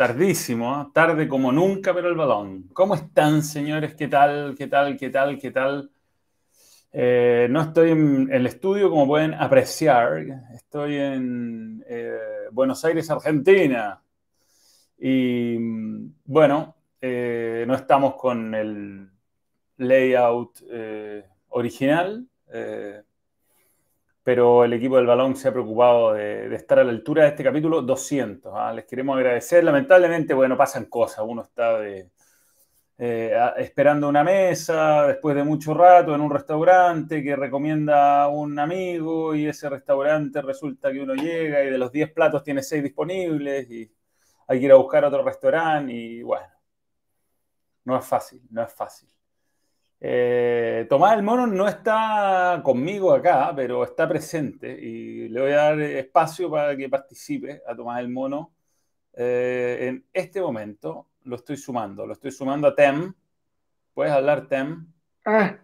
Tardísimo, ¿eh? tarde como nunca, pero el balón. ¿Cómo están, señores? ¿Qué tal? ¿Qué tal? ¿Qué tal? ¿Qué tal? Eh, no estoy en el estudio, como pueden apreciar. Estoy en eh, Buenos Aires, Argentina. Y bueno, no estamos con el layout original pero el equipo del balón se ha preocupado de, estar a la altura de este capítulo 200. ¿ah? Les queremos agradecer. Lamentablemente, bueno, pasan cosas. Uno está eh, esperando una mesa después de mucho rato en un restaurante que recomienda un amigo y ese restaurante resulta que uno llega y de los 10 platos tiene 6 disponibles y hay que ir a buscar otro restaurante y bueno, no es fácil, no es fácil. Eh, Tomás el Mono no está conmigo acá, pero está presente y le voy a dar espacio para que participe a Tomás el Mono. Eh, en este momento lo estoy sumando, lo estoy sumando a Tem. ¿Puedes hablar, Tem? Ah.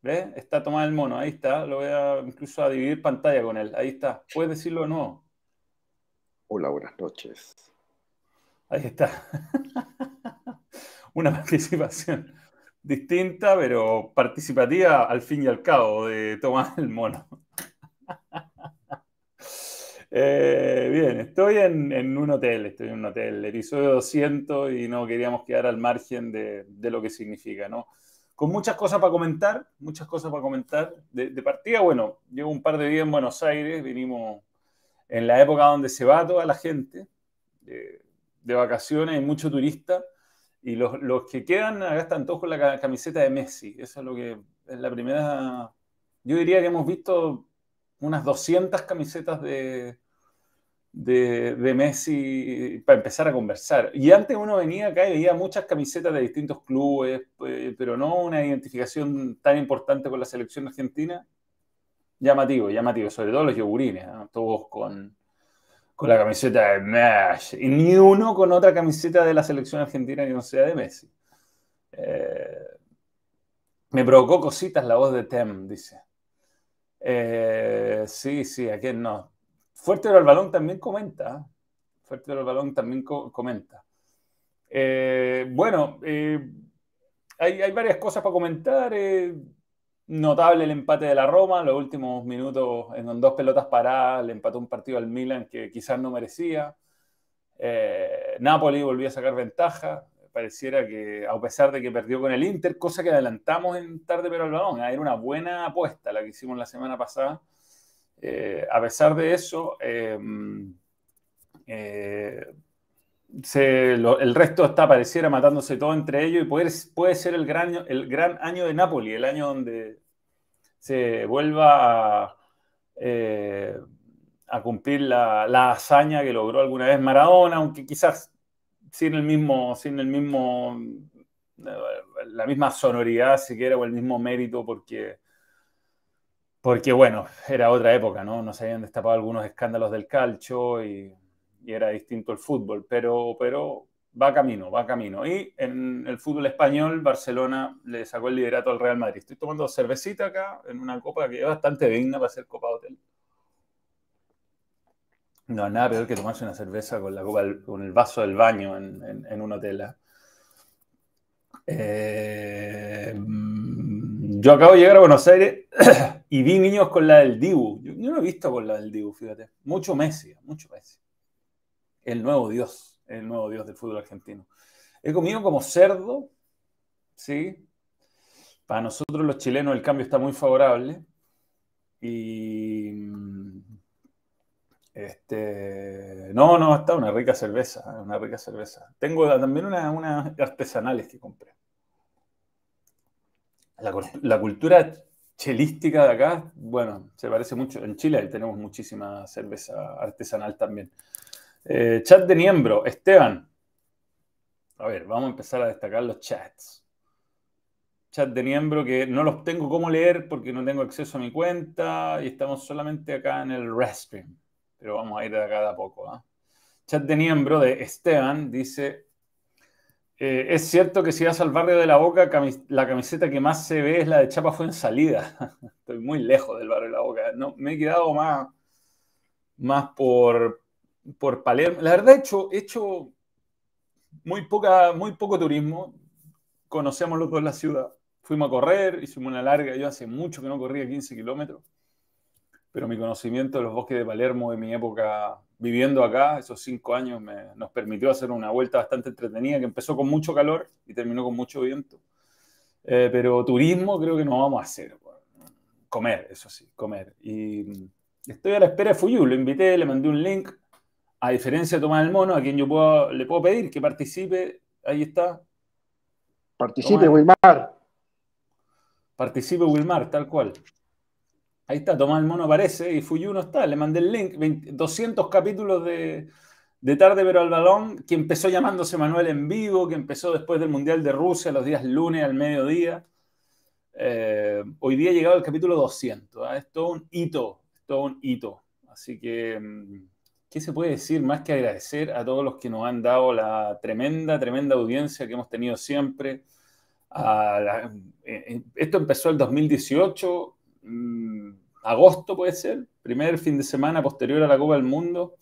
¿Ves? Está Tomás el Mono, ahí está. Lo voy a incluso a dividir pantalla con él. Ahí está. ¿Puedes decirlo de nuevo? Hola, buenas noches. Ahí está. Una participación distinta, pero participativa al fin y al cabo de Tomás el Mono. Eh, bien, estoy en, un hotel, estoy en un hotel, episodio 200 y no queríamos quedar al margen de, lo que significa, ¿no? Con muchas cosas para comentar, muchas cosas para comentar. De, partida, bueno, llevo un par de días en Buenos Aires, vinimos en la época donde se va toda la gente, de, de vacaciones, hay mucho turista y los, los, que quedan están todos con la camiseta de Messi. Eso es lo que es la primera. Yo diría que hemos visto unas 200 camisetas de, de, de, Messi para empezar a conversar. Y antes uno venía acá y veía muchas camisetas de distintos clubes, eh, pero no una identificación tan importante con la selección argentina. Llamativo, llamativo, sobre todo los yogurines, todos con con la camiseta de Messi. Y ni uno con otra camiseta de la selección argentina que no sea de Messi. Eh, me provocó cositas la voz de Tem, dice. Eh, sí, sí, aquí no. Fuerte del balón también comenta. ¿eh? Fuerte del balón también comenta. bueno, hay, hay, varias cosas para comentar. Notable el empate de la Roma, los últimos minutos en dos pelotas paradas, le empató un partido al Milan que quizás no merecía. Eh, Napoli volvió a sacar ventaja, pareciera que a pesar de que perdió con el Inter, cosa que adelantamos en tarde pero al balón, era una buena apuesta la que hicimos la semana pasada. Eh, a pesar de eso, eh, el resto está, pareciera, matándose todo entre ellos y puede, puede ser el gran, el gran año de Napoli, el año donde se vuelva a, eh, cumplir la, hazaña que logró alguna vez Maradona, aunque quizás sin el mismo, sin el mismo, la misma sonoridad siquiera o el mismo mérito, porque, porque bueno, era otra época, ¿no? No se habían destapado algunos escándalos del calcio y y era distinto el fútbol, pero, pero va camino, va camino. Y en el fútbol español, Barcelona le sacó el liderato al Real Madrid. Estoy tomando cervecita acá en una copa que es bastante digna para ser copa hotel. No, nada peor que tomarse una cerveza con, la copa, con el vaso del baño en, un hotel. ¿eh? Eh, yo acabo de llegar a Buenos Aires y vi niños con la del Dibu. Yo, yo no he visto con la del Dibu, fíjate. Mucho Messi, mucho Messi el nuevo Dios, el nuevo Dios del fútbol argentino. He comido como cerdo, ¿sí? Para nosotros los chilenos el cambio está muy favorable. Y este, no, no, está una rica cerveza, una rica cerveza. Tengo también unas artesanales que compré. La, la, cultura chelística de acá, bueno, se parece mucho. En Chile tenemos muchísima cerveza artesanal también. Eh, chat de miembro, Esteban. A ver, vamos a empezar a destacar los chats. Chat de miembro que no los tengo cómo leer porque no tengo acceso a mi cuenta y estamos solamente acá en el Restream. Pero vamos a ir de acá de a poco. ¿ah? Chat de miembro de Esteban dice: eh, Es cierto que si vas al barrio de la Boca, la camiseta que más se ve es la de Chapa fue en salida. Estoy muy lejos del barrio de la Boca. No, me he quedado más, más por, por Palermo. La verdad, he hecho, he hecho muy, poca, muy poco turismo. Conocemos los dos la ciudad. Fuimos a correr, hicimos una larga. Yo hace mucho que no corría 15 kilómetros. Pero mi conocimiento de los bosques de Palermo de mi época viviendo acá, esos cinco años, me, nos permitió hacer una vuelta bastante entretenida que empezó con mucho calor y terminó con mucho viento. Eh, pero turismo creo que no vamos a hacer. Comer, eso sí, comer. Y estoy a la espera de Fuyu. Lo invité, le mandé un link a diferencia de Tomás el Mono, a quien yo puedo, le puedo pedir que participe, ahí está. Participe, Wilmar. Participe, Wilmar, tal cual. Ahí está, Tomás el Mono aparece y Fuyu no está. Le mandé el link, 200 capítulos de, Tarde pero al balón, que empezó llamándose Manuel en vivo, que empezó después del Mundial de Rusia, los días lunes al mediodía. Eh, hoy día ha llegado el capítulo 200. ¿ah? Es todo un hito, es todo un hito. Así que mm, ¿qué se puede decir más que agradecer a todos los que nos han dado la tremenda, tremenda audiencia que hemos tenido siempre? Eh, eh, esto empezó el 2018, mm, agosto puede ser, primer fin de semana posterior a la Copa del Mundo,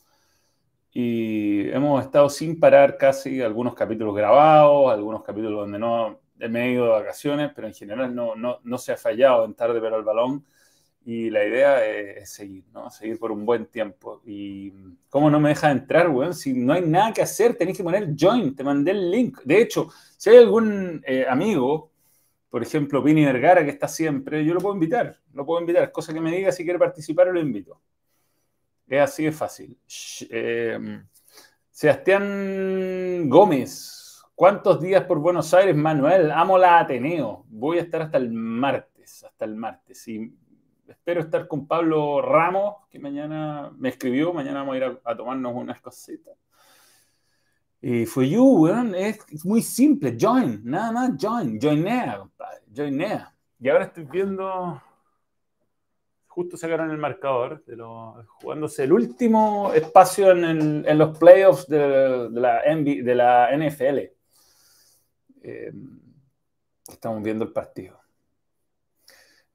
y hemos estado sin parar casi algunos capítulos grabados, algunos capítulos donde no he medio de vacaciones, pero en general no, no, no se ha fallado en tarde pero al balón y la idea es, seguir, ¿no? Seguir por un buen tiempo. Y ¿cómo no me deja entrar, weón? Si no hay nada que hacer, tenés que poner join, te mandé el link. De hecho, si hay algún eh, amigo, por ejemplo, Vini Vergara, que está siempre, yo lo puedo invitar, lo puedo invitar. Cosa que me diga si quiere participar, lo invito. Es así de fácil. Eh, Sebastián Gómez, ¿cuántos días por Buenos Aires, Manuel? Amo la Ateneo. Voy a estar hasta el martes, hasta el martes. Y espero estar con Pablo Ramos, que mañana me escribió, mañana vamos a ir a, tomarnos unas cositas. Y fue you, weón, es muy simple, join, nada más join, joinea, compadre, joinea. Y ahora estoy viendo, justo sacaron el marcador, de jugándose el último espacio en, los playoffs de, la, de la NFL. Eh, estamos viendo el partido.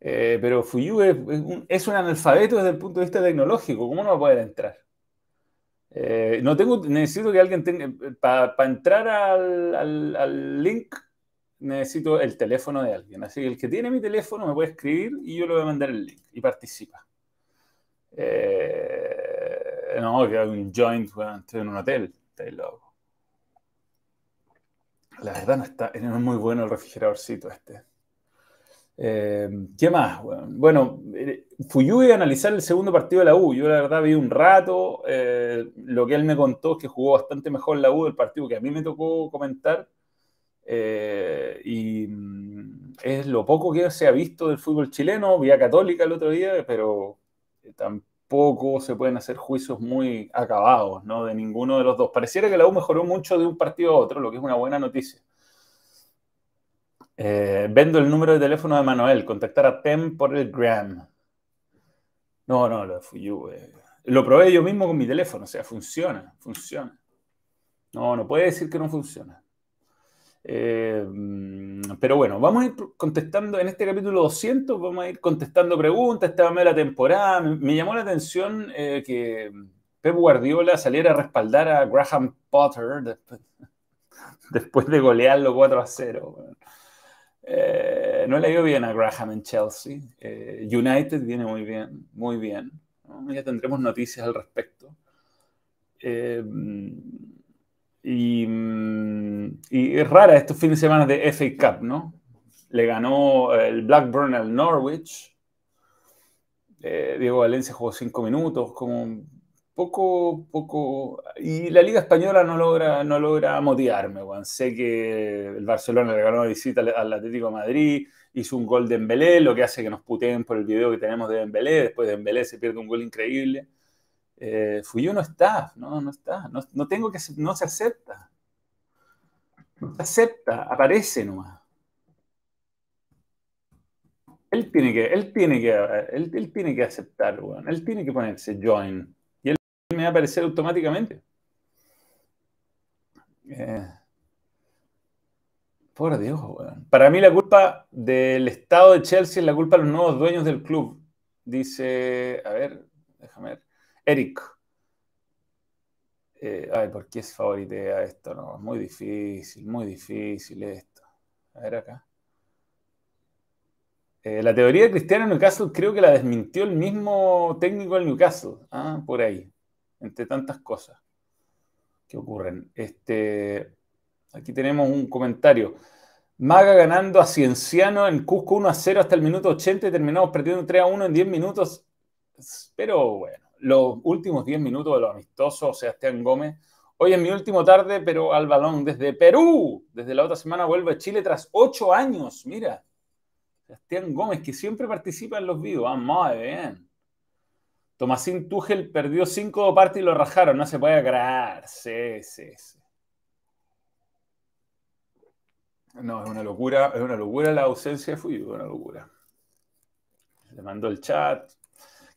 Eh, pero Fuyu es, un, analfabeto desde el punto de vista tecnológico. ¿Cómo no va a poder entrar? Eh, no tengo, necesito que alguien tenga, para entrar al, link, necesito el teléfono de alguien. Así que el que tiene mi teléfono me puede escribir y yo le voy a mandar el link y participa. Eh, no, que hay un joint, estoy en un hotel, loco. La verdad no está, es muy bueno el refrigeradorcito este. Eh, ¿Qué más? Bueno, eh, Fuyui a analizar el segundo partido de la U. Yo la verdad vi un rato. Eh, lo que él me contó es que jugó bastante mejor la U del partido que a mí me tocó comentar. y mm, es lo poco que se ha visto del fútbol chileno. Vía Católica el otro día, pero tampoco se pueden hacer juicios muy acabados, ¿no? De ninguno de los dos. Pareciera que la U mejoró mucho de un partido a otro, lo que es una buena noticia. Eh, vendo el número de teléfono de Manuel, contactar a Tem por el Gram. No, no, lo. Eh. Lo probé yo mismo con mi teléfono, o sea, funciona, funciona. No, no puede decir que no funciona. Eh, pero bueno, vamos a ir contestando en este capítulo 200, vamos a ir contestando preguntas, esta de la temporada. Me, llamó la atención que Pep Guardiola saliera a respaldar a Graham Potter después, después de golearlo 4 a 0. Eh, no le ha bien a Graham en Chelsea. Eh, United viene muy bien, muy bien. Ya tendremos noticias al respecto. Eh, y, es rara estos fines de semana de FA Cup, ¿no? Le ganó el Blackburn al Norwich. Diego Valencia jugó cinco minutos, como poco, poco. Y la Liga Española no logra, no logra motivarme, Sé que el Barcelona le ganó visita al Atlético Madrid, hizo un gol de Embelé, lo que hace que nos puteen por el video que tenemos de Embelé. Después de Embelé se pierde un gol increíble. Eh, no está, no, no está. No, tengo que, no se acepta. No se acepta, aparece nomás. Él tiene que, él tiene que, él, tiene que aceptar, Él tiene que ponerse join me va a aparecer automáticamente. Eh, por Dios, Para mí la culpa del estado de Chelsea es la culpa de los nuevos dueños del club. Dice, a ver, déjame ver. Eric. Eh, ay, ¿por qué es favoritea esto? No, muy difícil, muy difícil esto. A ver acá. Eh, la teoría de Cristiano Newcastle creo que la desmintió el mismo técnico del Newcastle. Ah, por ahí. Entre tantas cosas que ocurren. Este, aquí tenemos un comentario. Maga ganando a Cienciano en Cusco 1 a 0 hasta el minuto 80 y terminamos perdiendo 3 a 1 en 10 minutos. Pero bueno, los últimos 10 minutos de los amistosos, Sebastián Gómez. Hoy es mi último tarde, pero al balón desde Perú. Desde la otra semana vuelve a Chile tras 8 años. Mira, Sebastián Gómez, que siempre participa en los vivos. Ah, muy bien. Tomasín Tuchel perdió 5 partes y lo rajaron. No se puede creer. Sí, sí, sí. No, es una locura, es una locura la ausencia de Fuyu, una locura. Le mandó el chat.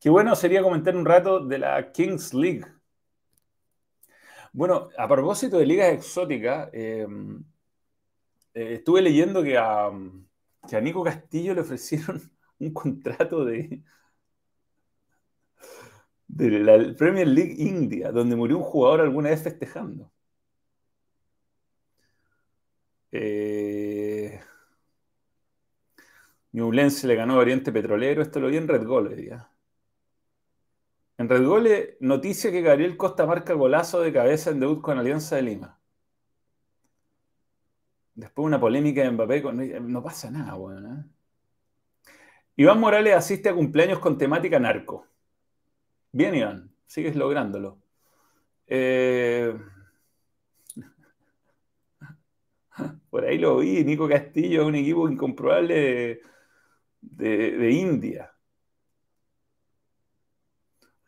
Qué bueno sería comentar un rato de la Kings League. Bueno, a propósito de ligas exóticas, eh, eh, estuve leyendo que a, que a Nico Castillo le ofrecieron un contrato de, de la Premier League India, donde murió un jugador alguna vez festejando. Eh, Ñublense le ganó a Oriente Petrolero. Esto lo vi en Red Gol hoy día. En Red Gol, noticia que Gabriel Costa marca golazo de cabeza en debut con Alianza de Lima. Después una polémica de Mbappé. No pasa nada, bueno. ¿eh? Iván Morales asiste a cumpleaños con temática narco. Bien, Iván. Sigues lográndolo. Eh, Por ahí lo vi, Nico Castillo es un equipo incomprobable de, India.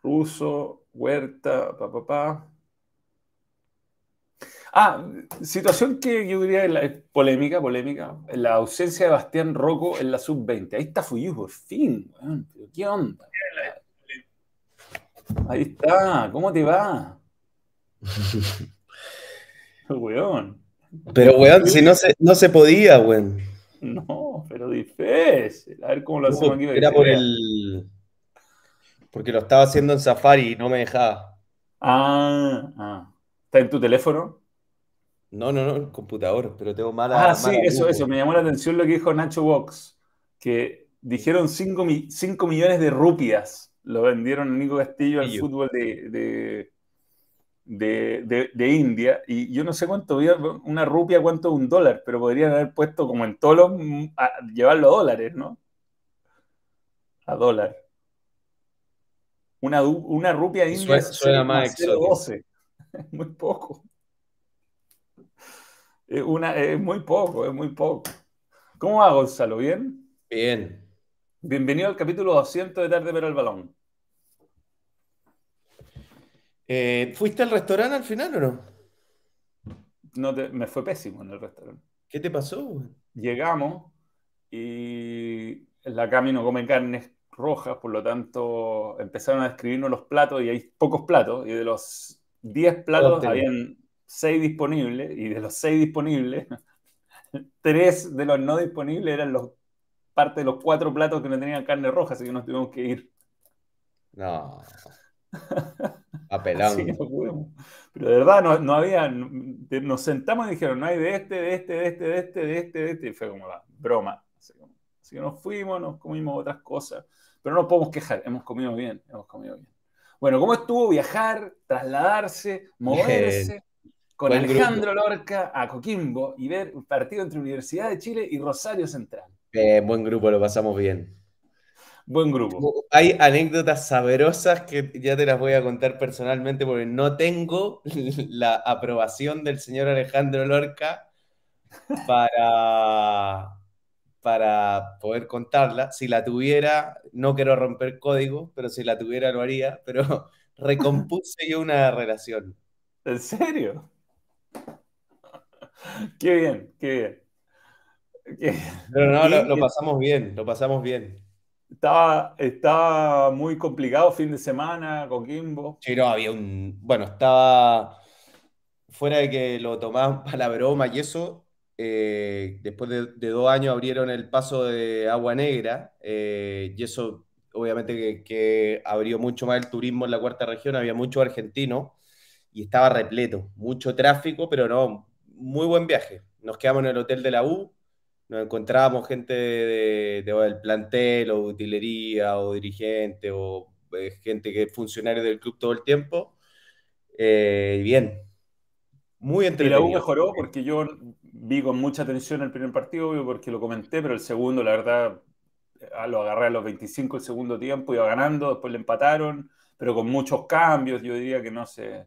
Ruso, Huerta, papá. Pa, Ah, situación que yo diría es polémica, polémica. La ausencia de Bastián Rocco en la sub-20. Ahí está Fuyu, por fin. ¿Qué onda? Ahí está, ¿cómo te va? weón. Pero, weón, si no se, no se podía, weón. No, pero difícil. A ver cómo lo hacemos aquí. Era por el. Porque lo estaba haciendo en Safari y no me dejaba. Ah, ah. ¿Está en tu teléfono? No, no, no, en computador, pero tengo mala. Ah, sí, eso, eso. Me llamó la atención lo que dijo Nacho Box, que dijeron 5 millones de rupias. Lo vendieron a Nico Castillo al fútbol de de, India, y yo no sé cuánto, una rupia, cuánto es un dólar, pero podrían haber puesto como en todos los, llevarlo a dólares, ¿no? A dólar. Una, una rupia india suena, más Es muy poco. Es, una, es muy poco, es muy poco. ¿Cómo va, Gonzalo? ¿Bien? Bien. Bienvenido al capítulo 200 de Tarde Pero el Balón. Eh, ¿Fuiste al restaurante al final o no? No me fue pésimo en el restaurante. ¿Qué te pasó? Llegamos y la Cami no come carnes rojas, por lo tanto empezaron a describirnos los platos y hay pocos platos y de los 10 platos habían 6 disponibles y de los 6 disponibles, 3 de los no disponibles eran los parte de los 4 platos que no tenían carne roja, así que nos tuvimos que ir. No. Apelando. Pero de verdad no, no, había, nos sentamos y dijeron, no hay de este, de este, de este, de este, de este, de este, y fue como la broma. Así, que nos fuimos, nos comimos otras cosas, pero no nos podemos quejar, hemos comido bien, hemos comido bien. Bueno, ¿cómo estuvo viajar, trasladarse, moverse con Alejandro Lorca a Coquimbo y ver un partido entre Universidad de Chile y Rosario Central? buen grupo, lo pasamos bien. Buen grupo. Hay anécdotas saberosas que ya te las voy a contar personalmente porque no tengo la aprobación del señor Alejandro Lorca para, para poder contarla. Si la tuviera, no quiero romper código, pero si la tuviera lo haría, pero recompuse yo una relación. ¿En serio? Qué bien, qué bien. Pero no, lo pasamos bien, lo pasamos bien. Estaba, estaba muy complicado fin de semana, Coquimbo. Sí, no, había un. Bueno, estaba. Fuera de que lo tomaban para la broma y eso, eh, después de, dos años abrieron el paso de Agua Negra eh, y eso obviamente que, abrió mucho más el turismo en la cuarta región, había muchos argentinos y estaba repleto, mucho tráfico, pero no, muy buen viaje. Nos quedamos en el hotel de la U, nos encontrábamos gente del plantel o utilería o dirigente o eh, gente que es funcionario del club todo el tiempo. Eh, bien, muy entretenido. Y la U mejoró porque yo vi con mucha atención el primer partido, porque lo comenté, pero el segundo, la verdad, lo agarré a los 25 el segundo tiempo, iba ganando, después le empataron, pero con muchos cambios, yo diría que no se,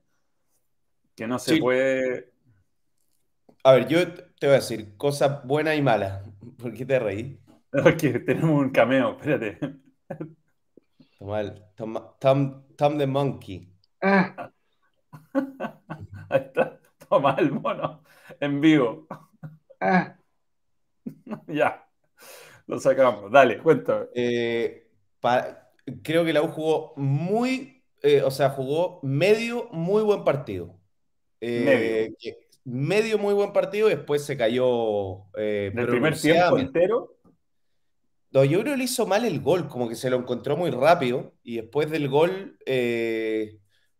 que no se puede... A ver, yo te voy a decir cosas buenas y malas. ¿Por qué te reí? Porque tenemos un cameo, espérate. Toma el, Tom, Tom, the Monkey. Ah. Ahí está. Toma el mono en vivo. Ah. ya. Lo sacamos. Dale, cuéntame. Eh, creo que la U jugó muy, eh, o sea, jugó medio muy buen partido. Eh, medio. Muy buen partido y después se cayó. Eh, ¿El primer tiempo entero? No, yo creo que le hizo mal el gol, como que se lo encontró muy rápido y después del gol,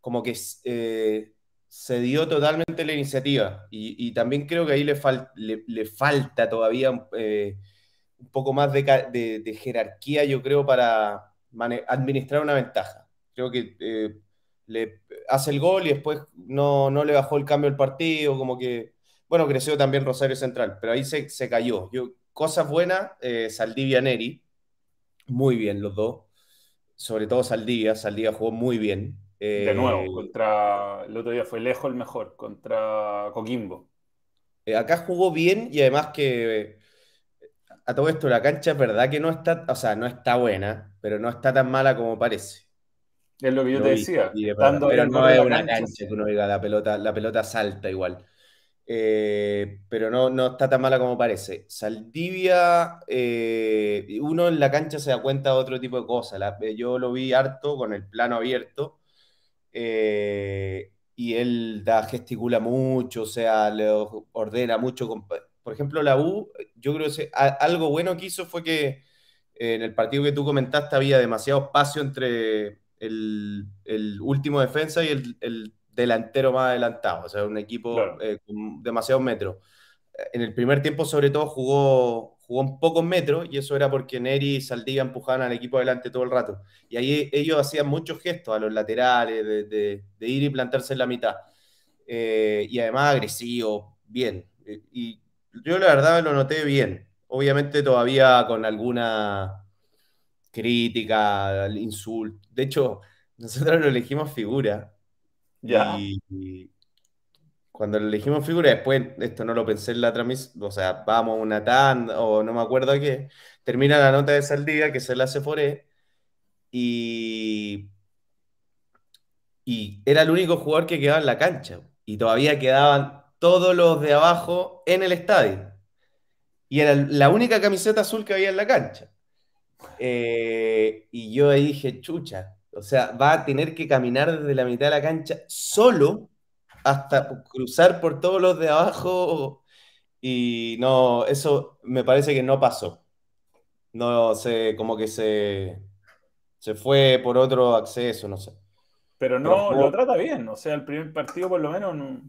como que se dio totalmente la iniciativa. Y, también creo que ahí le, le, falta todavía un poco más de, jerarquía, yo creo, para administrar una ventaja. Creo que eh, le hace el gol y después no, le bajó el cambio al partido, como que, bueno, creció también Rosario Central, pero ahí se, cayó. Yo, cosas buenas, eh, Saldivia Neri, muy bien los dos, sobre todo Saldivia, Saldivia jugó muy bien. de nuevo, eh, contra, el otro día fue lejos el mejor, contra Coquimbo. acá jugó bien y además que a todo esto, la cancha es verdad que no está, o sea, no está buena, pero no está tan mala como parece. Es lo que yo te decía. pero no es una cancha, que uno diga, la pelota, la pelota salta igual. Eh, pero no, no está tan mala como parece. Saldivia, eh, uno en la cancha se da cuenta de otro tipo de cosas. yo lo vi harto con el plano abierto. Eh, y él da, gesticula mucho, o sea, le ordena mucho por ejemplo, la U, yo creo que algo bueno que hizo fue que eh, en el partido que tú comentaste había demasiado espacio entre el, último defensa y el, delantero más adelantado, o sea, un equipo eh, con demasiados metros. En el primer tiempo, sobre todo, jugó, jugó en pocos metros y eso era porque Neri y Saldivia empujaban al equipo adelante todo el rato. Y ahí ellos hacían muchos gestos a los laterales, de, ir y plantarse en la mitad. Eh, y además agresivo, bien. Y yo la verdad lo noté bien. Obviamente todavía con alguna crítica, insulto. De hecho, nosotros lo elegimos figura. Ya. Y, cuando lo elegimos figura, después, esto no lo pensé en la transmisión, o sea, vamos a una tanda, o no me acuerdo qué, termina la nota de Saldía, que se la hace Foré, y, y era el único jugador que quedaba en la cancha, y todavía quedaban todos los de abajo en el estadio. Y era la única camiseta azul que había en la cancha. Eh, y yo ahí dije, chucha, o sea, va a tener que caminar desde la mitad de la cancha solo hasta cruzar por todos los de abajo. Y no, eso me parece que no pasó. No sé, como que se, se fue por otro acceso, no sé. Pero no lo trata bien, o sea, el primer partido por lo menos no,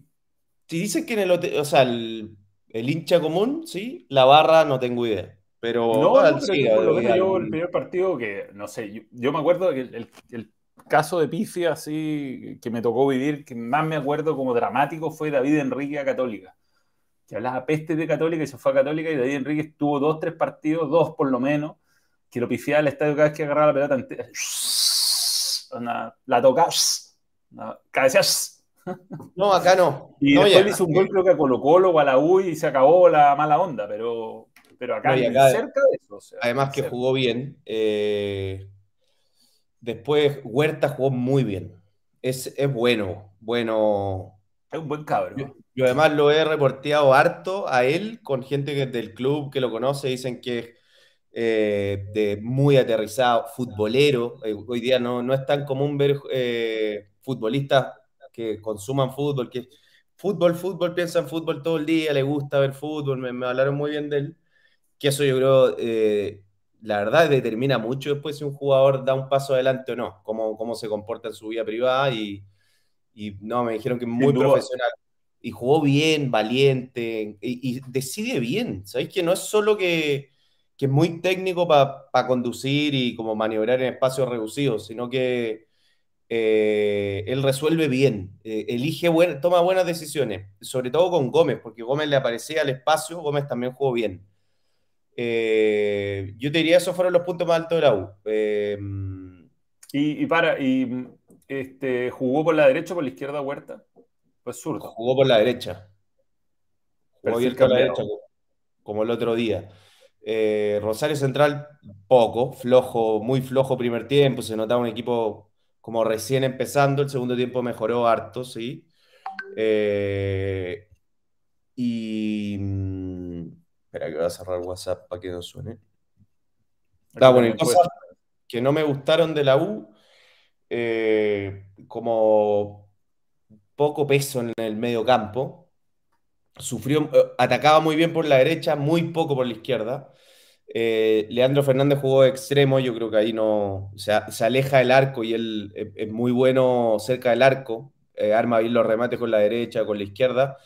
si dicen que en el o sea, el, hincha común, sí, la barra no tengo idea. Pero, no, pero por lo menos yo el primer partido que, no sé, yo, me acuerdo que el, caso de Pifia, así, que me tocó vivir, que más me acuerdo como dramático fue David Enrique a Católica. Que hablaba peste de Católica y se fue a Católica y David Enrique estuvo dos, tres partidos, dos por lo menos, que lo pifiaba al estadio cada vez que agarraba la pelota entera. La tocaba, cabecea, no, acá no. Y después hizo un gol creo que a Colo Colo o a la U y se acabó la mala onda, pero, pero acá, cerca de eso. además que jugó bien. Eh, después Huerta jugó muy bien. Es, bueno, bueno. Es un buen cabrón. Yo, además lo he reporteado harto a él con gente que, del club que lo conoce, dicen que es eh, de muy aterrizado, futbolero. Eh, hoy día no, no, es tan común ver futbolistas que consuman fútbol, que fútbol, fútbol, piensa en fútbol todo el día, le gusta ver fútbol, me, hablaron muy bien de él, que eso yo creo, eh, la verdad, determina mucho después si un jugador da un paso adelante o no, cómo, cómo se comporta en su vida privada y, Y no, me dijeron que muy profesional. Y jugó bien, valiente, y, decide bien. ¿Sabéis que no es solo que, es muy técnico para conducir y como maniobrar en espacios reducidos, sino que eh, él resuelve bien, eh, elige, toma buenas decisiones, sobre todo con Gómez, porque Gómez le aparecía al espacio, Gómez también jugó bien. Eh, yo te diría, esos fueron los puntos más altos de la U. y, para, y este, ¿jugó por la derecha o por la izquierda Huerta? Pues zurdo. Jugó por la derecha. Jugó bien por la derecha, como el otro día. Rosario Central, poco, flojo, muy flojo primer tiempo, se notaba un equipo como recién empezando, el segundo tiempo mejoró harto, sí. Eh, y. Espera que voy a cerrar WhatsApp para que no suene. Ah, bueno, cosas que no me gustaron de la U, eh, como poco peso en el medio campo. Sufrió, eh, atacaba muy bien por la derecha, muy poco por la izquierda. Eh, Leandro Fernández jugó extremo, yo creo que ahí no, o sea, se aleja del arco y él es, muy bueno cerca del arco, eh, arma bien los remates con la derecha, con la izquierda.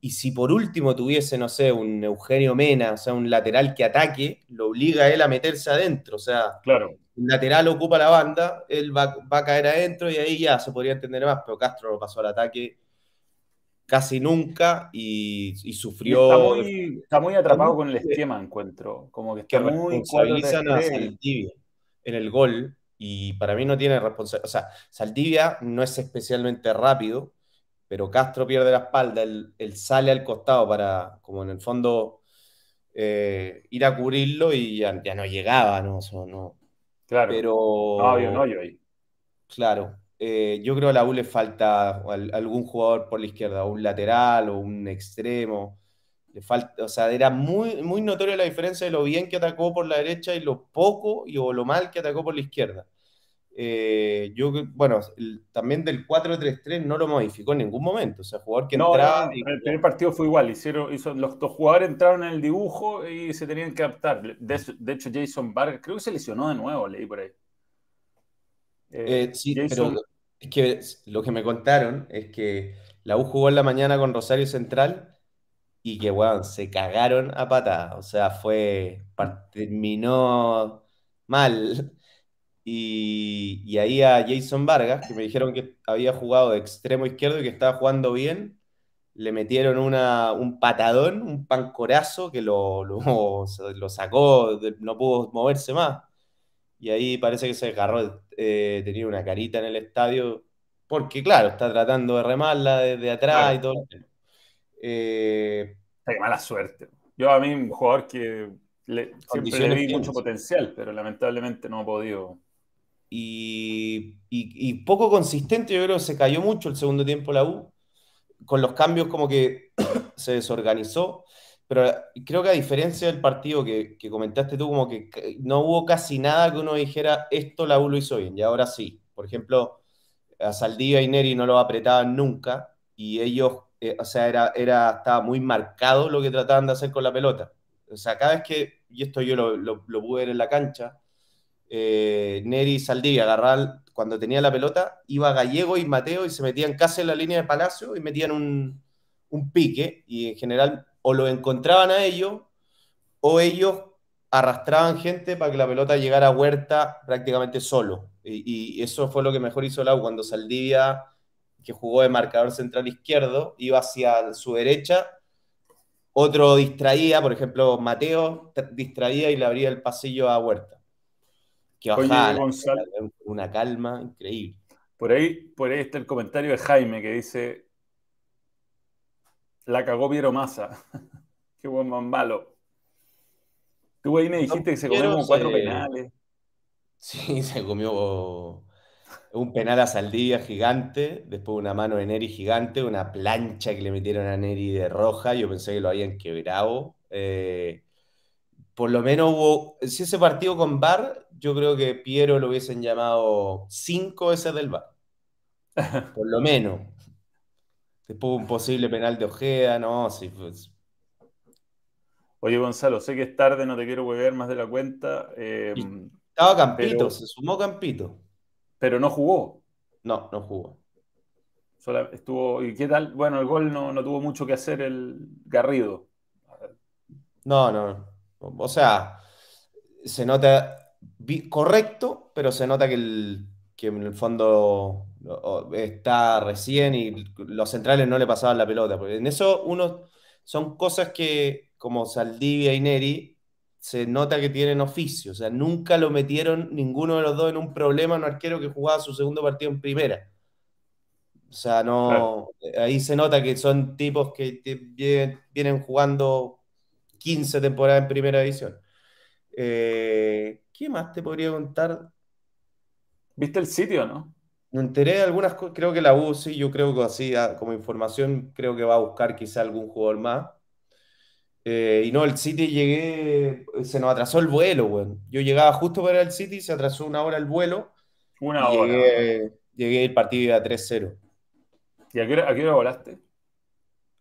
Y si por último tuviese, no sé, un Eugenio Mena, o sea, un lateral que ataque, lo obliga a él a meterse adentro. O sea, claro. un lateral ocupa la banda, él va, va, a caer adentro y ahí ya se podría entender más, pero Castro lo pasó al ataque casi nunca y, sufrió. está, muy, atrapado con el esquema, encuentro. Como que está muy responsabilizan a Saldivia en el gol y para mí no tiene responsabilidad. O sea, Saldivia no es especialmente rápido, pero Castro pierde la espalda, él, sale al costado para, como en el fondo, eh, ir a cubrirlo y ya, no llegaba, ¿no? no. Claro. Pero. No, había un hoyo ahí. Claro, eh, yo creo que a la U le falta algún jugador por la izquierda, un lateral o un extremo. Le falta, o sea, era muy, muy notoria la diferencia de lo bien que atacó por la derecha y lo poco y o lo mal que atacó por la izquierda. Eh, yo, bueno, también del 4-3-3 no lo modificó en ningún momento. O sea, jugador que no, entraba. el primer partido fue igual. Hicieron, los dos jugadores entraron en el dibujo y se tenían que adaptar. De, hecho, Jason Vargas, creo que se lesionó de nuevo, leí por ahí. Eh, sí, pero es que lo que me contaron es que la U jugó en la mañana con Rosario Central y que, weón, se cagaron a patada. O sea, fue. terminó mal. Y, ahí a Jason Vargas, que me dijeron que había jugado de extremo izquierdo y que estaba jugando bien, le metieron una, un patadón, un pancorazo que lo, lo, lo sacó, no pudo moverse más y ahí parece que se agarró, eh, tenía una carita en el estadio, porque claro, está tratando de remarla desde atrás y todo. Eh, Qué mala suerte. Yo a mí, un jugador que siempre le vi mucho potencial, pero lamentablemente no ha podido. Y, poco consistente, yo creo que se cayó mucho el segundo tiempo la U. Con los cambios como que se desorganizó. Pero creo que a diferencia del partido que, comentaste tú, como que no hubo casi nada que uno dijera, esto la U lo hizo bien, y ahora sí. Por ejemplo, a Saldivia y Neri no lo apretaban nunca, y ellos, eh, o sea, era, estaba muy marcado lo que trataban de hacer con la pelota. O sea, cada vez que, y esto yo lo, lo, pude ver en la cancha, eh, Neri y Saldivia agarraban, cuando tenía la pelota, iba Gallego y Mateo y se metían casi en la línea de Palacio y metían un, pique, y en general o lo encontraban a ellos o ellos arrastraban gente para que la pelota llegara a Huerta prácticamente solo. Y, eso fue lo que mejor hizo Lau cuando Saldivia, que jugó de marcador central izquierdo, iba hacia su derecha, otro distraía, por ejemplo, Mateo distraía y le abría el pasillo a Huerta. Que bajaba una calma increíble. Por ahí, por ahí está el comentario de Jaime que dice, la cagó Piero Massa. Qué buen man malo. Tú ahí me dijiste que se comió como cuatro penales. Sí, se comió un penal a Saldivia gigante, después una mano de Neri gigante, una plancha que le metieron a Neri de roja, yo pensé que lo habían quebrado. Eh, por lo menos hubo, si ese partido con Bar, yo creo que Piero lo hubiesen llamado cinco veces del Bar. Por lo menos. Después un posible penal de Ojeda, no, sí, pues. Oye, Gonzalo, sé que es tarde, no te quiero huevear más de la cuenta. Em, estaba Campito, se sumó Campito. Pero no jugó. No, no jugó. estuvo, ¿Y qué tal? Bueno, el gol no, no tuvo mucho que hacer el Garrido. No, no. O sea, se nota correcto, pero se nota que, el, que en el fondo está recién y los centrales no le pasaban la pelota. Porque en eso uno son cosas que, como Saldivia y Neri, se nota que tienen oficio. O sea, nunca lo metieron ninguno de los dos en un problema un arquero que jugaba su segundo partido en primera. O sea, no. Ahí se nota que son tipos que vienen, jugando 15 temporadas en primera división. Eh, ¿Qué más te podría contar? ¿Viste el sitio, no? Me enteré de algunas cosas. Creo que la U, sí, yo creo que así, ah, como información, creo que va a buscar quizá algún jugador más. Eh, y no, el City llegué, se nos atrasó el vuelo, weón. Yo llegaba justo para el City, se atrasó una hora el vuelo. Una hora. Llegué, llegué el partido a 3-0. ¿Y a qué, hora, a qué hora volaste?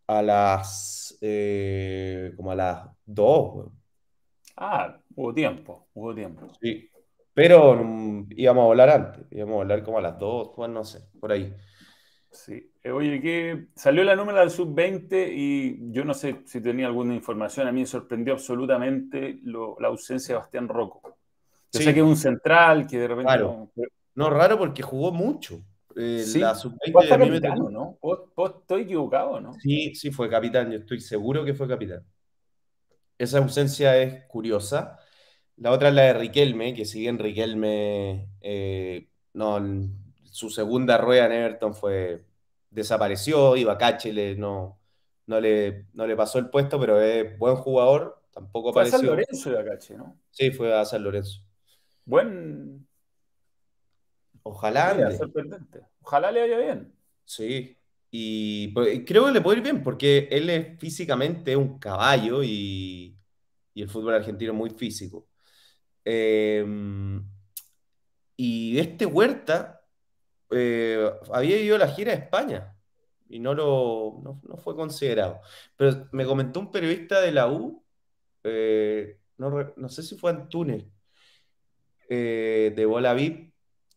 A las. Eh, como a las 2, weón. Ah, hubo tiempo, hubo tiempo. Sí. Pero mm, íbamos a volar antes, íbamos a volar como a las 2, no sé, por ahí. Sí. Eh, oye, que salió la número del sub-20 y yo no sé si tenía alguna información, a mí me sorprendió absolutamente la ausencia de Bastián Rocco. Yo sé que es un central que de repente... Claro. No, raro porque jugó mucho. Eh, la sub-20 de ¿no? estoy equivocado, no? Sí, sí fue capitán, yo estoy seguro que fue capitán. Esa ausencia es curiosa. La otra es la de Riquelme, que si bien Riquelme, eh, no, su segunda rueda en Everton fue desapareció, iba le, no, no, le, no le pasó el puesto, pero es buen jugador, tampoco fue apareció. a San Lorenzo de Acache, ¿no? Sí, fue a San Lorenzo. Buen. Ojalá. Ojalá le vaya bien. Sí. Y pues, creo que le puede ir bien, porque él es físicamente un caballo y, y el fútbol argentino es muy físico. Em, y este Huerta eh, había ido a la gira de España y no, lo, no, fue considerado. Pero me comentó un periodista de la U, eh, no, sé si fue Antunes, eh, de Bola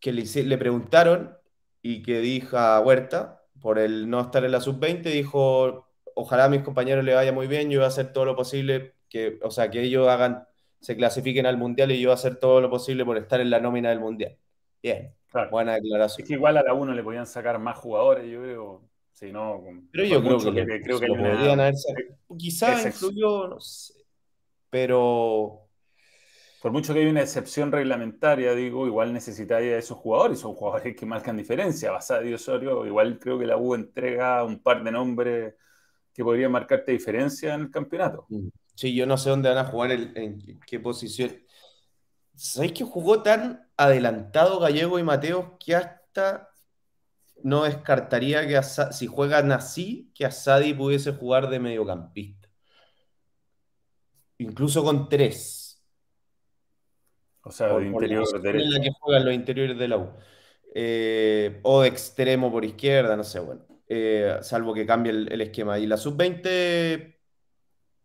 que le, le preguntaron y que dijo a Huerta, por el no estar en la sub-20, dijo, ojalá a mis compañeros le vaya muy bien, yo voy a hacer todo lo posible, que, o sea, que ellos hagan, se clasifiquen al Mundial y yo voy a hacer todo lo posible por estar en la nómina del Mundial. Bien, buena declaración. Es que igual a la 1 le podían sacar más jugadores, yo creo. Si no, pero yo creo que, creo que lo podrían haber sacado. Quizás influyó, no sé. Pero por mucho que haya una excepción reglamentaria, digo, igual necesitaría esos jugadores, son jugadores que marcan diferencia. Basada Osorio, igual creo que la U entrega un par de nombres que podrían marcarte diferencia en el campeonato. Mm. Sí, yo no sé dónde van a jugar, en qué posición. ¿Sabéis que jugó tan adelantado Gallego y Mateo que hasta no descartaría que si juegan así, que Asadi pudiese jugar de mediocampista? Incluso con tres. O sea, de interior derecho. En la que juegan los interiores de la U. Eh, o de extremo por izquierda, no sé, bueno. Eh, salvo que cambie el, esquema. Y la sub-20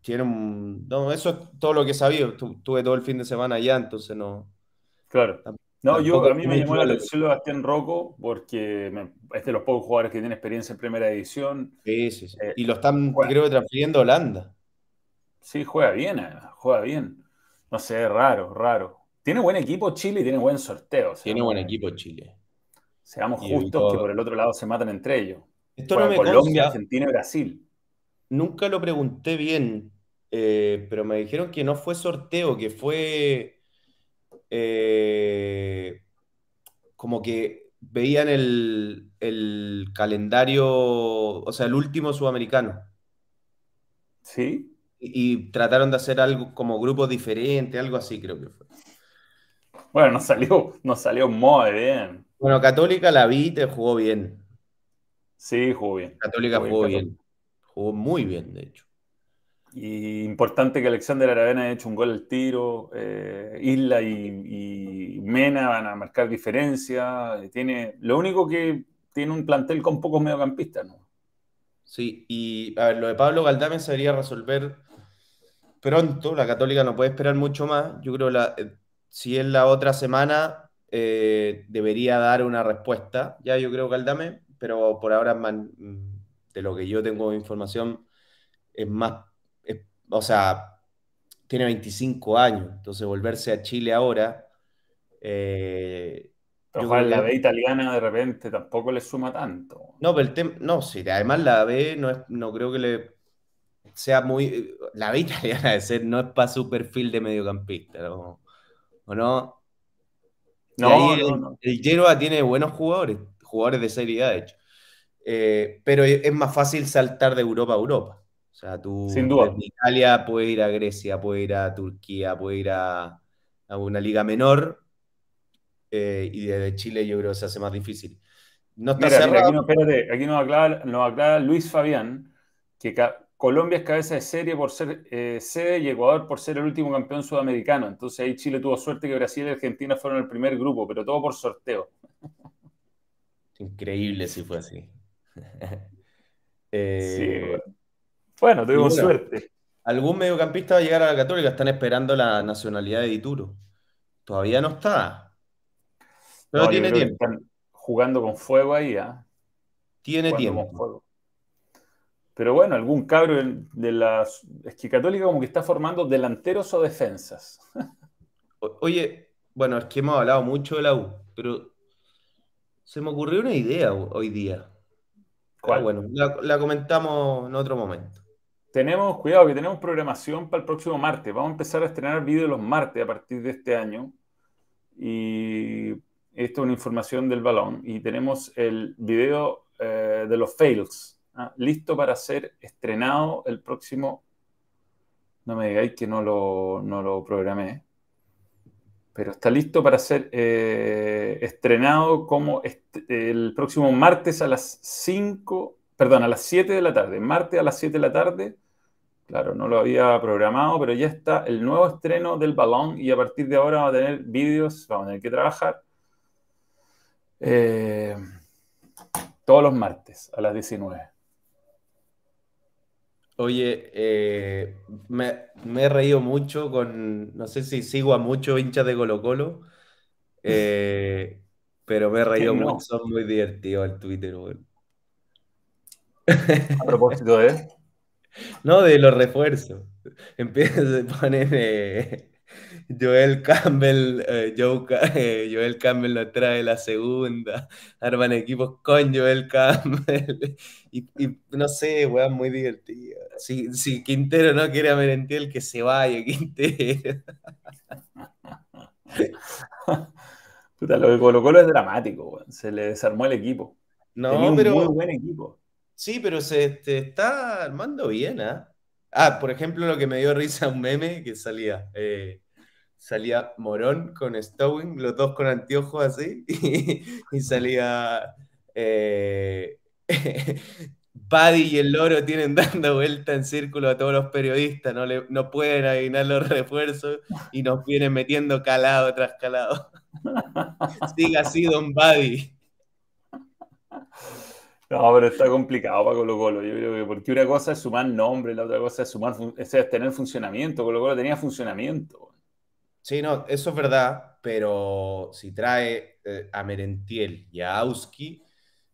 tiene un. No, eso es todo lo que he sabido. Tuve todo el fin de semana allá, entonces no. Claro. No, yo, a mí me llamó la atención Sebastián Rocco porque es de los pocos jugadores que tienen experiencia en primera edición. Sí, sí, sí. Eh, y lo están, creo que transfiriendo a Holanda. Sí, juega bien, juega bien. No sé, raro, raro. Tiene buen equipo Chile y tiene buen sorteo. tiene buen equipo Chile. Seamos justos que por el otro lado se matan entre ellos. Esto no me Colombia, Argentina y Brasil. Nunca lo pregunté bien, eh, pero me dijeron que no fue sorteo, que fue eh, como que veían el, el, calendario, o sea, el último sudamericano. ¿Sí? Y, trataron de hacer algo como grupos diferentes, algo así creo que fue. Bueno, nos salió, nos salió muy bien. Bueno, Católica la vi, te jugó bien. Sí, jugó bien. Católica jugó, bien. Jugó muy bien, de hecho. Y importante que Alexander Aravena haya hecho un gol al tiro. Eh, Isla y, Mena van a marcar diferencia. Tiene, lo único que tiene un plantel con pocos mediocampistas, ¿no? Sí, y a ver, lo de Pablo Galdame se debería resolver pronto. La Católica no puede esperar mucho más. Yo creo la, eh, si es la otra semana, eh, debería dar una respuesta. Ya yo creo que Aldame, pero por ahora de lo que yo tengo información es más, o sea, tiene 25 años, entonces volverse a Chile ahora... Eh, la B italiana de repente tampoco le suma tanto. No, pero el tema, no, sí, además la B no, es, no creo que le sea muy. La B italiana de ser no es para su perfil de mediocampista, ¿no? ¿o no? No, el, el, Genoa tiene buenos jugadores, jugadores de Serie A, de hecho. Eh, pero es más fácil saltar de Europa a Europa. O sea, tú Sin duda. desde Italia puedes ir a Grecia, puedes ir a Turquía, puedes ir a, una liga menor. Eh, y desde Chile yo creo que se hace más difícil. No está cerrado. aquí, no, espérate, aquí nos aclara, Luis Fabián que Colombia es cabeza de serie por ser eh, sede y Ecuador por ser el último campeón sudamericano. Entonces ahí Chile tuvo suerte que Brasil y Argentina fueron el primer grupo, pero todo por sorteo. Increíble si fue así. Eh, bueno, tuvimos suerte. Algún mediocampista va a llegar a la Católica, están esperando la nacionalidad de Dituro. Todavía no está. Pero tiene tiempo. Están jugando con fuego ahí, ¿ah? Tiene tiempo. Pero bueno, algún cabro de las. Es que Católica como que está formando delanteros o defensas. Oye, bueno, es que hemos hablado mucho de la U, pero se me ocurrió una idea hoy día. ¿Cuál? bueno, la, comentamos en otro momento. Tenemos, cuidado, que tenemos programación para el próximo martes. Vamos a empezar a estrenar vídeos los martes a partir de este año. Y esto es una información del balón. Y tenemos el video eh, de los fails, ¿ah? listo para ser estrenado el próximo. No me digáis que no lo, no lo programé pero está listo para ser eh, estrenado como el próximo martes a las 5, perdón, a las 7 de la tarde, martes a las 7 de la tarde. Claro, no lo había programado, pero ya está el nuevo estreno del balón y a partir de ahora vamos a tener vídeos, vamos a tener que trabajar eh, todos los martes a las 19. Oye, eh, me, he reído mucho con, no sé si sigo a muchos hinchas de Colo Colo, eh, pero me he reído mucho, son muy divertidos el Twitter, A propósito de... No, de los refuerzos. Empiezan a poner eh, Joel Campbell, eh, eh, Joel Campbell nos trae la segunda, arman equipos con Joel Campbell, y, no sé, weón, muy divertido. Si, si, Quintero no quiere a Merentiel, que se vaya, Quintero. Puta, lo de Colo Colo es dramático, se le desarmó el equipo. No, pero. muy buen equipo. Sí, pero se está armando bien, ¿ah? Ah, por ejemplo, lo que me dio risa un meme que salía. Eh, salía Morón con Stowing, los dos con anteojos así, y, salía eh, y el loro tienen dando vuelta en círculo a todos los periodistas, no, le, no pueden adivinar los refuerzos y nos vienen metiendo calado tras calado. Siga así, don Buddy. No, pero está complicado para Colo Colo. Yo creo que porque una cosa es sumar nombre, la otra cosa es sumar es tener funcionamiento. Colo Colo tenía funcionamiento. Sí, no, eso es verdad, pero si trae eh, a Merentiel y a Auski,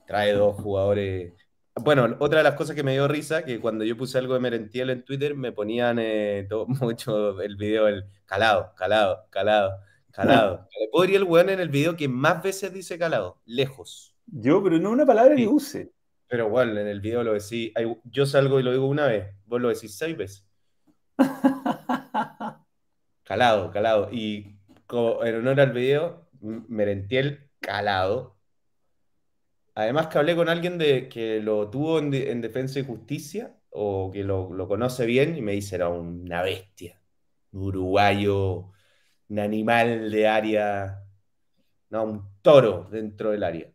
trae dos jugadores. Bueno, otra de las cosas que me dio risa, que cuando yo puse algo de Merentiel en Twitter, me ponían eh, mucho el video, el calado, calado, calado, calado. Podría el weón en el video que más veces dice calado, lejos. Yo, pero no una palabra que use. Pero bueno, en el video lo decís, yo salgo y lo digo una vez, vos lo decís seis veces. Calado, calado. Y en honor al video, Merentiel calado. Además que hablé con alguien de, que lo tuvo en, Defensa y Justicia o que lo, conoce bien y me dice era una bestia, un uruguayo, un animal de área, no, un toro dentro del área.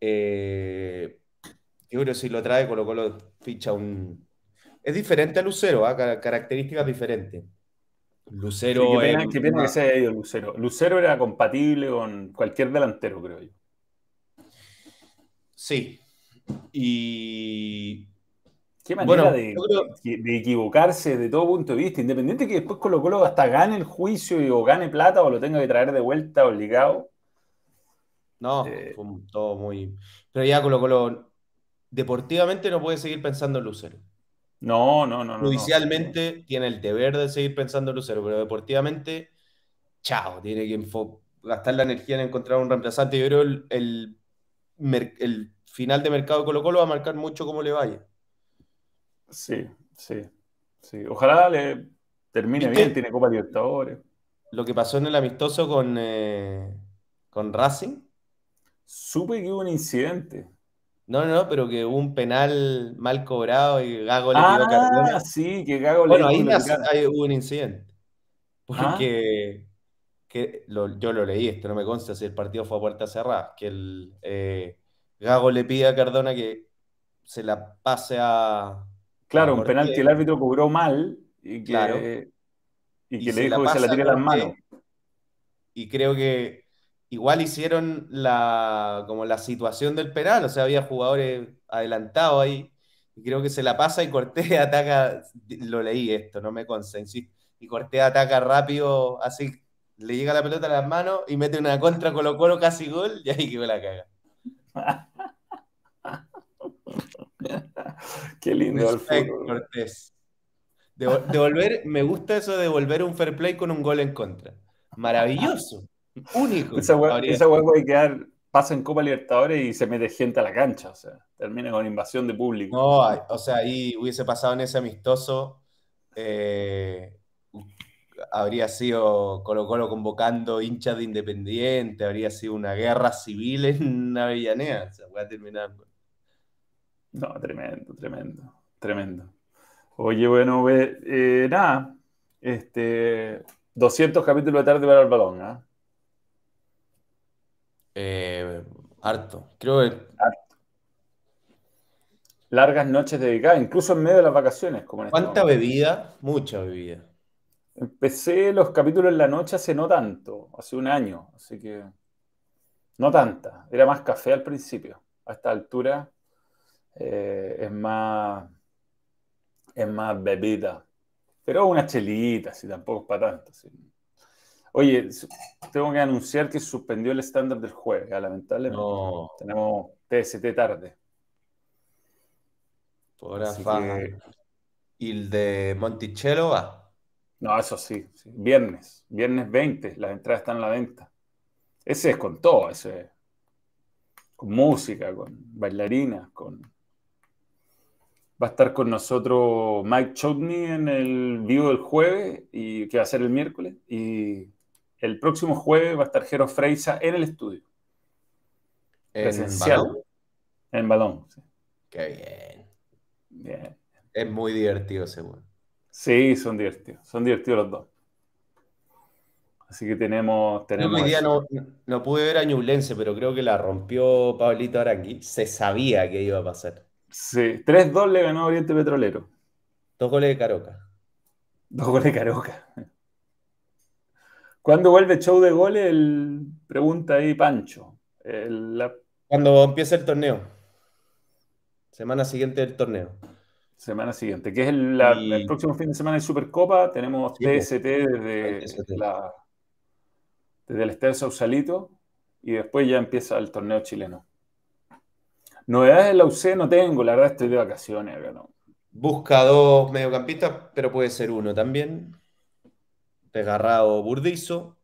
Eh, yo creo que si lo trae Colo Colo ficha un... Es diferente a Lucero, ¿ah? características diferentes. Lucero. qué pena, que se haya ido Lucero. Lucero era compatible con cualquier delantero, creo yo. Sí. Y. Qué manera de, equivocarse de todo punto de vista, independiente que después Colo Colo hasta gane el juicio y, o gane plata o lo tenga que traer de vuelta obligado. No, Eh, fue todo muy. Pero ya Colo Colo, deportivamente no puede seguir pensando en Lucero. No, no, no. Judicialmente tiene el deber de seguir pensando en Lucero, pero deportivamente, chao, tiene que gastar la energía en encontrar un reemplazante. Yo creo el, el, final de mercado de Colo Colo va a marcar mucho cómo le vaya. Sí, sí, sí. Ojalá le termine bien, tiene Copa Libertadores. Lo que pasó en el amistoso con, eh, con Racing. Supe que hubo un incidente. No, no, no, pero que hubo un penal mal cobrado y Gago le pidió a Ah, Cardona. sí, que Gago le Bueno, ahí que lo nace- picara. ahí hubo un incidente. Ah. Porque que lo- yo lo leí, esto no me consta si el partido fue a puerta cerrada, que el eh, Gago le pide a Cardona que se la pase a, Claro, a un penal que el árbitro cobró mal y que, Claro. y que le dijo que se la tire las manos. y creo que igual hicieron la, como la situación del penal, o sea, había jugadores adelantados ahí, y creo que se la pasa y Cortés ataca, lo leí esto, no me consta, insisto, y Cortés ataca rápido, así, le llega la pelota a las manos y mete una contra Colo Colo casi gol, y ahí quedó la caga. Qué lindo el Respect, fútbol. Cortés. Devo- Devolver, me gusta eso de devolver un fair play con un gol en contra. Maravilloso, único. Esa hueá puede quedar, pasa en Copa Libertadores y se mete gente a la cancha, o sea, termina con invasión de público. No, o sea, ahí hubiese pasado en ese amistoso, eh, habría sido Colo Colo convocando hinchas de Independiente, habría sido una guerra civil en Avellaneda, o sea, voy a terminar. No, tremendo, tremendo, tremendo. Oye, bueno, eh, nada, este, 200 capítulos de tarde para el balón, ¿ah? Eh, harto, creo que Largas noches dedicadas, incluso en medio de las vacaciones, como en este ¿cuánta bebida? Mucha bebida. Empecé los capítulos en la noche hace no tanto, hace un año, así que no tanta. Era más café al principio. A esta altura eh, es más, es más bebida. Pero una chelita, si tampoco es para tanto. sí. Oye, tengo que anunciar que suspendió el estándar del jueves, ya, lamentablemente. No, Tenemos TST tarde. por que- Y el de Monticello va. No, eso sí, sí. Viernes, viernes 20, las entradas están a la venta. Ese es con todo, ese es con música, con bailarinas, con... Va a estar con nosotros Mike Chotney en el vivo del jueves, y que va a ser el miércoles, y el próximo jueves va a estar Jero Freisa en el estudio, En presencial, balón. en balón. sí. Qué bien. Bien. Es muy divertido ese weón. Sí, son divertidos, son divertidos los dos. Así que tenemos, tenemos hoy día no pude ver a Ñublense, pero creo que la rompió Pablito Arangui. Se sabía que iba a pasar. Sí, 3-2 le ganó Oriente Petrolero. Dos goles de Caroca. Dos goles de Caroca. ¿Cuándo vuelve show de goles? El, pregunta ahí Pancho. El- la Cuando empiece el torneo. Semana siguiente del torneo. semana siguiente, que es el, la- Y- el próximo fin de semana de Supercopa. Tenemos Sí, pues. TST desde, TST. la- desde el Estadio Sausalito y después ya empieza el torneo chileno. Novedades de la UC no tengo, la verdad estoy de vacaciones ¿no? Busca dos mediocampistas, pero puede ser uno también. Desgarrado Burdizo.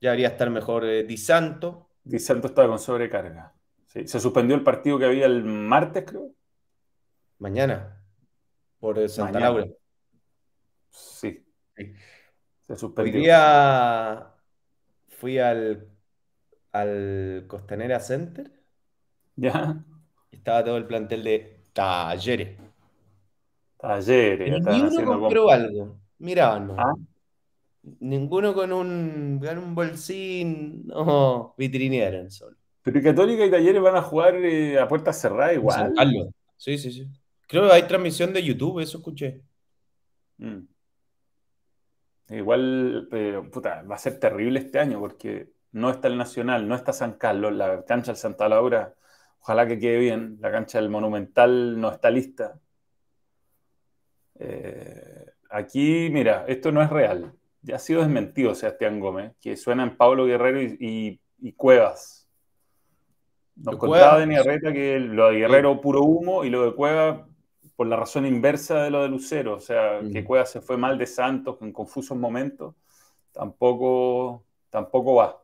Ya debería estar mejor eh, Di Santo. Di Santo estaba con sobrecarga. Sí, se suspendió el partido que había el martes, creo. Mañana. Por eh, Santa Mañana. Laura. Sí, Sí. se Hoy suspendió. día fui al, al Costanera Center. Ya, Estaba todo el plantel de Talleres. talleres, uno haciendo compró algo. Ah. Ninguno con un, con un bolsín. No, vitrinearon solo. Pero Católica y Talleres van a jugar eh, a puertas cerradas En San igual. Carlos. Sí, sí, sí. Creo que hay transmisión de YouTube, eso escuché. Mm. Igual, pero puta, va a ser terrible este año porque no está el Nacional, no está San Carlos, la cancha del Santa Laura, ojalá que quede bien, la cancha del Monumental no está lista. Eh, aquí, mira, esto no es real. Ya ha sido desmentido Sebastián Gómez, que suenan Pablo Guerrero y, y- y Cuevas. Nos contaba Denis Arreta que lo de Guerrero puro humo y lo de Cueva por la razón inversa de lo de Lucero. O sea, que mm. Cueva se fue mal de Santos en confusos momentos. Tampoco, tampoco va.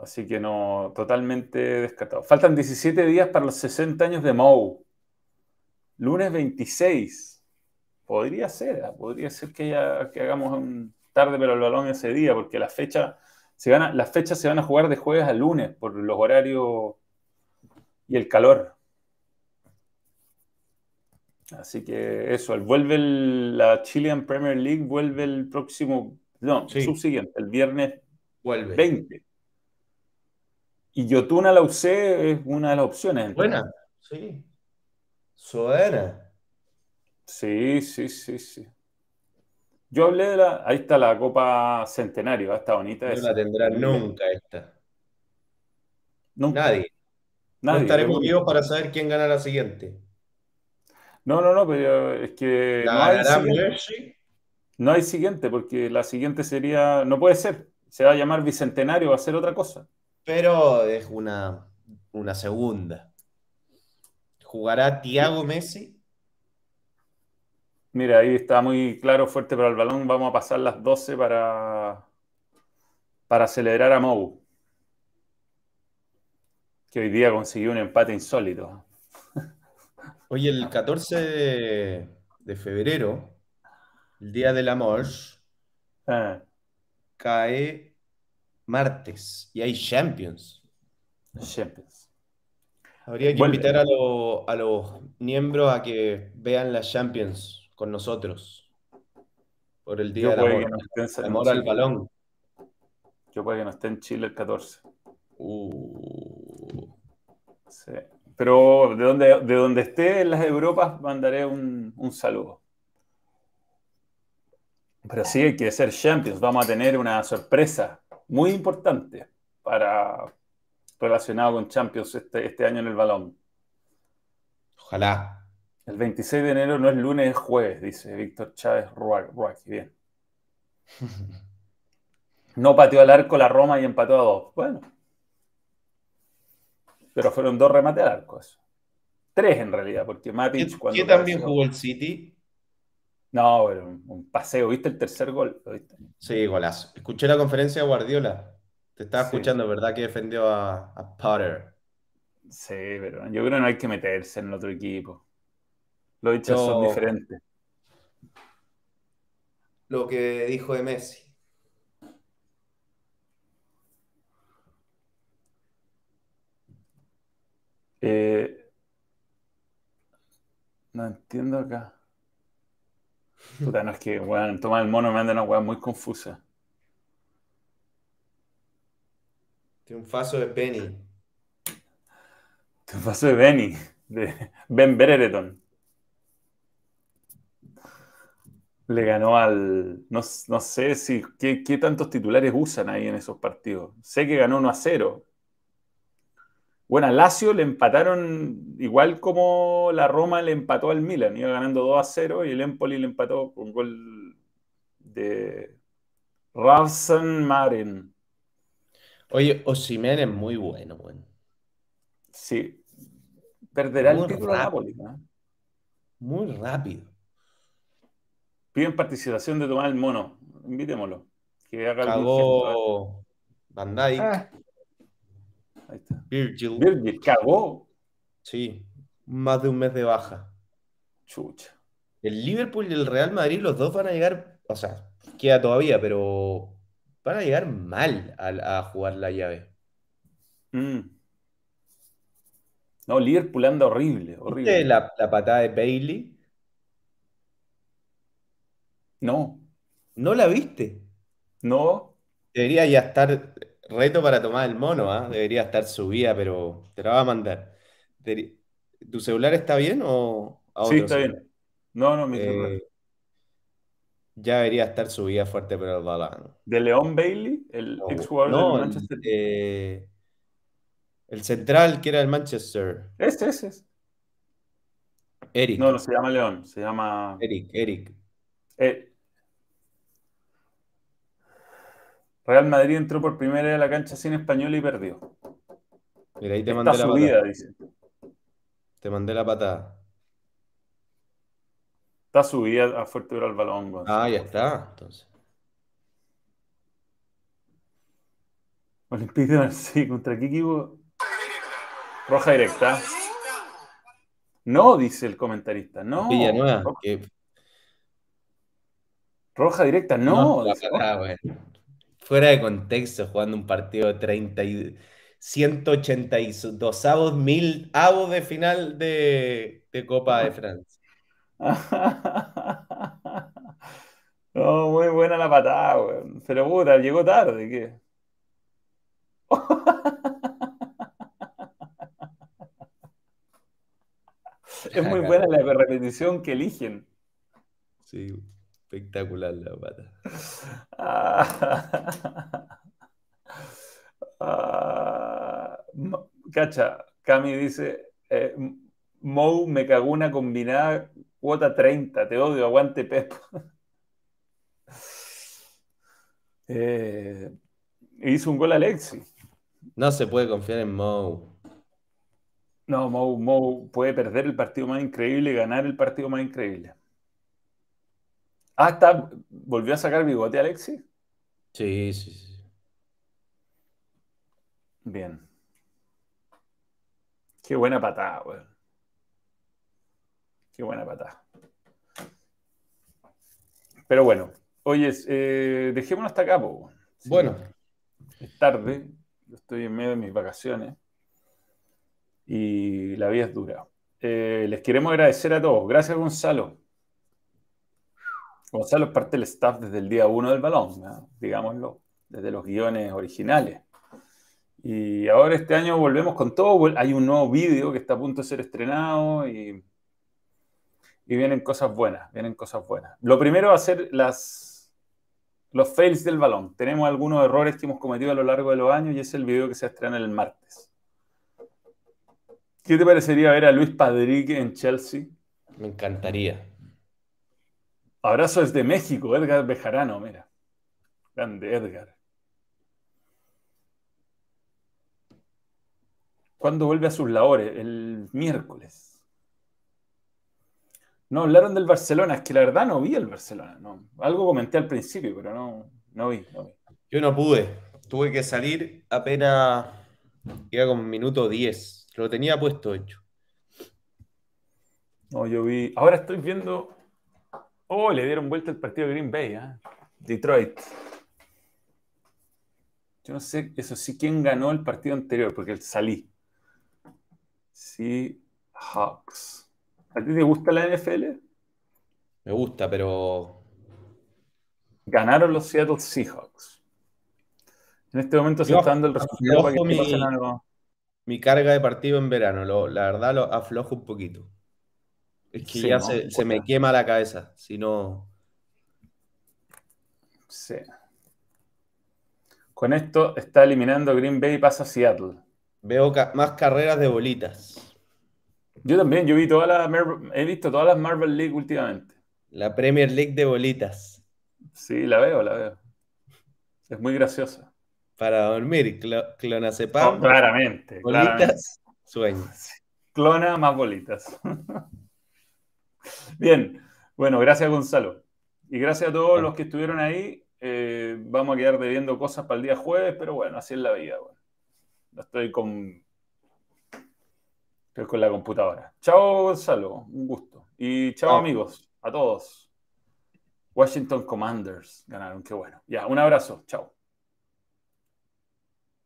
Así que no, totalmente descartado. Faltan 17 días para los 60 años de Mou. Lunes 26. Podría ser, ¿ah? podría ser que, ya, que hagamos un tarde pero el balón ese día, porque la fecha se van las fechas se van a jugar de jueves a lunes por los horarios y el calor. Así que eso, vuelve la Chilean Premier League, vuelve el próximo, no, subsiguiente, el viernes vuelve. 20. Y Yotuna la UC es una de las opciones. Buena, sí. Suena. Sí, sí, sí, sí. Yo hablé de la. Ahí está la Copa Centenario, está bonita. No la tendrá nunca esta. Nunca. Nadie. No estaremos vivos para saber quién gana la siguiente. No, no, no, pero es que. no hay, siguiente. no hay siguiente, porque la siguiente sería. No puede ser. Se va a llamar Bicentenario, va a ser otra cosa. Pero es una, una segunda. ¿Jugará Tiago Messi? Mira, ahí está muy claro, fuerte para el balón. Vamos a pasar las 12 para, para celebrar a Mou. Que hoy día consiguió un empate insólito. Oye, el 14 de, febrero, el día del amor, ah. cae martes y hay Champions. Champions. Habría que invitar a, a, los miembros a que vean las Champions con nosotros por el día del amor, amor al balón. Yo puede que no esté en Chile el 14. Uh. Sí. Pero de donde, de donde esté en las Europas mandaré un, saludo. Pero sí hay que ser Champions. Vamos a tener una sorpresa muy importante para relacionado con Champions este, este año en el balón. Ojalá. El 26 de enero no es lunes, es jueves, dice Víctor Chávez Ruaki. Bien. No pateó al arco la Roma y empató a dos. Bueno, pero fueron dos remates al arco. Eso. Tres en realidad, porque Matic cuando. ¿Quién también jugó el City? No, pero un, paseo. ¿Viste el tercer gol? Sí, golazo. Escuché la conferencia de Guardiola. Te estaba escuchando, ¿verdad? Que defendió a, Potter. Sí, pero yo creo que no hay que meterse en otro equipo. Los hechos son diferentes. Lo que dijo de Messi. Eh, no entiendo acá. Puta, no es que, bueno, toma el mono me anda una weá muy confusa. Triunfazo de Benny. Triunfazo de Benny, de Ben Bereton. Le ganó al. No, sé si qué, qué, tantos titulares usan ahí en esos partidos. Sé que ganó 1 a 0. Bueno, a Lazio le empataron igual como la Roma le empató al Milan, iba ganando 2 a 0 y el Empoli le empató con gol de Ravsen Marin. Oye, Osimen es muy bueno, bueno. Sí. Perderá el título rápido. Muy rápido. Piden participación de Tomás el Mono. Invitémoslo. Que haga Cagó Van Dijk. Ahí está. Virgil. Virgil cagó. Sí, más de un mes de baja. Chucha. El Liverpool y el Real Madrid, los dos van a llegar, o sea, queda todavía, pero van a llegar mal a, jugar la llave. Mm. No, Liverpool anda horrible, horrible. ¿Viste la, la patada de Bailey? No. ¿No la viste? No. Debería ya estar Reto para tomar el mono, ¿ah? Debería estar subida, pero te la va a mandar. ¿Tu celular está bien o Sí, está bien. No, no, mi celular. Eh, ya debería estar subida fuerte, pero el balón. ¿De León Bailey? ¿El ex jugador del Manchester? Eh, el central que era el Manchester. Este, ese es. Eric. No, no se llama León, se llama. Eric, Eric. Eh, Real Madrid entró por primera vez a la cancha sin español y perdió. Mira, ahí te Está mandé la subida, patada. dice. Te mandé la patada. Está subida a fuerte duro al balón, Gonzalo. Ah, ya está. Entonces. Olympique de ¿contra qué equipo? Roja directa. No, dice el comentarista. No. Villanueva, que Roja directa, no. Fuera de contexto, jugando un partido de 30 y 182 avos, mil avos de final de, de Copa de Francia. No, muy buena la patada, weón. Pero puta, llegó tarde, ¿qué? Es muy buena la repetición que eligen. Sí, espectacular la pata. Ah. Cacha, Cami dice, eh, Mou me cagó una combinada cuota 30, te odio, aguante Pep. Eh, hizo un gol Alexi. No se puede confiar en Mou. No, Mou, Mou puede perder el partido más increíble y ganar el partido más increíble. Ah, está, volvió a sacar bigote Alexi. Sí, sí, sí. Bien. Qué buena patada, weón. Qué buena patada. Pero bueno, oye, eh, dejémonos hasta acá, po, weón. Sí, Bueno, Es tarde, yo estoy en medio de mis vacaciones y la vida es dura. Eh, les queremos agradecer a todos. Gracias, Gonzalo. Gonzalo es parte del staff desde el día uno del balón, ¿no? digámoslo, desde los guiones originales. Y ahora este año volvemos con todo. Hay un nuevo vídeo que está a punto de ser estrenado y, vienen cosas buenas, vienen cosas buenas. Lo primero va a ser las, los fails del balón. Tenemos algunos errores que hemos cometido a lo largo de los años y es el video que se estrena el martes. ¿Qué te parecería ver a Luis Padrique en Chelsea? me encantaría. Abrazo desde México, Edgar Bejarano, mira. Grande Edgar. ¿Cuándo vuelve a sus labores? El miércoles. No, hablaron del Barcelona, es que la verdad no vi el Barcelona. No. Algo comenté al principio, pero no, no vi, no vi. Yo no pude. Tuve que salir apenas. Iba como minuto 10. Lo tenía puesto hecho. No, yo vi. Ahora estoy viendo. Oh, le dieron vuelta el partido de Green Bay, ¿ah? Detroit. Yo no sé, eso sí, quién ganó el partido anterior, porque salí. Sí, Hawks. ¿A ti te gusta la NFL? Me gusta, pero. Ganaron los Seattle Seahawks. En este momento se está dando el resultado para que mi- algo. Mi carga de partido en verano, lo- la verdad lo aflojo un poquito. Es que Sí, ya ¿no? se, se me quema la cabeza. Si no. Sí. Con esto está eliminando Green Bay y pasa a Seattle. Veo ca- más carreras de bolitas. Yo también, yo vi todas las he visto todas las Marvel League últimamente. La Premier League de bolitas. Sí, la veo, la veo. Es muy graciosa. Para dormir, Oh, clonazepam, claramente, claramente. bolitas, sueño. Clona más bolitas. Bien, bueno, gracias Gonzalo. Y gracias a todos los que estuvieron ahí. Eh, vamos a quedar debiendo cosas para el día jueves, pero bueno, así es la vida. Bueno. No Estoy con, estoy con la computadora. Chao Gonzalo, un gusto. Y chao Chao. amigos, a todos. Washington Commanders ganaron, qué bueno. Ya, un abrazo, chao.